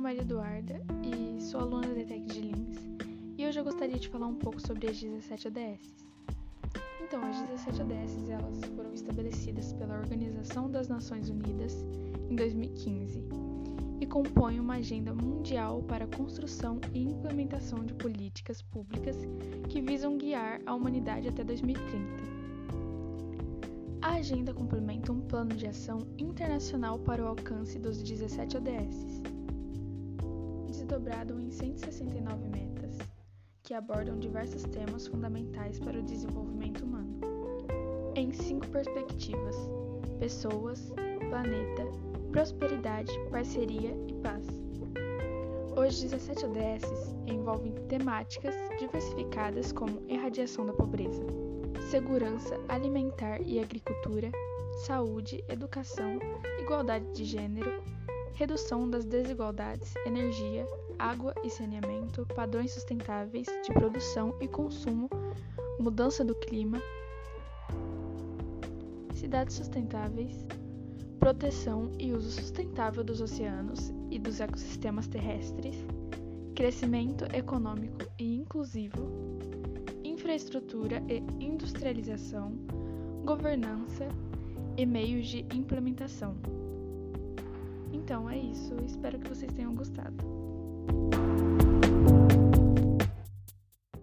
Maria Eduarda e sou aluna da ETEC de Lins e hoje eu gostaria de falar um pouco sobre as 17 ODS. Então, as 17 ODS elas foram estabelecidas pela Organização das Nações Unidas em 2015 e compõem uma agenda mundial para a construção e implementação de políticas públicas que visam guiar a humanidade até 2030. A agenda complementa um plano de ação internacional para o alcance dos 17 ODS, desdobrado em 169 metas, que abordam diversos temas fundamentais para o desenvolvimento humano, em cinco perspectivas: pessoas, planeta, prosperidade, parceria e paz. Os 17 ODS envolvem temáticas diversificadas como erradiação da pobreza segurança alimentar e agricultura, saúde, educação, igualdade de gênero, redução das desigualdades, energia, água e saneamento, padrões sustentáveis de produção e consumo, mudança do clima, cidades sustentáveis, proteção e uso sustentável dos oceanos e dos ecossistemas terrestres, crescimento econômico e inclusivo, infraestrutura e industrialização, governança e meios de implementação. Então é isso, espero que vocês tenham gostado.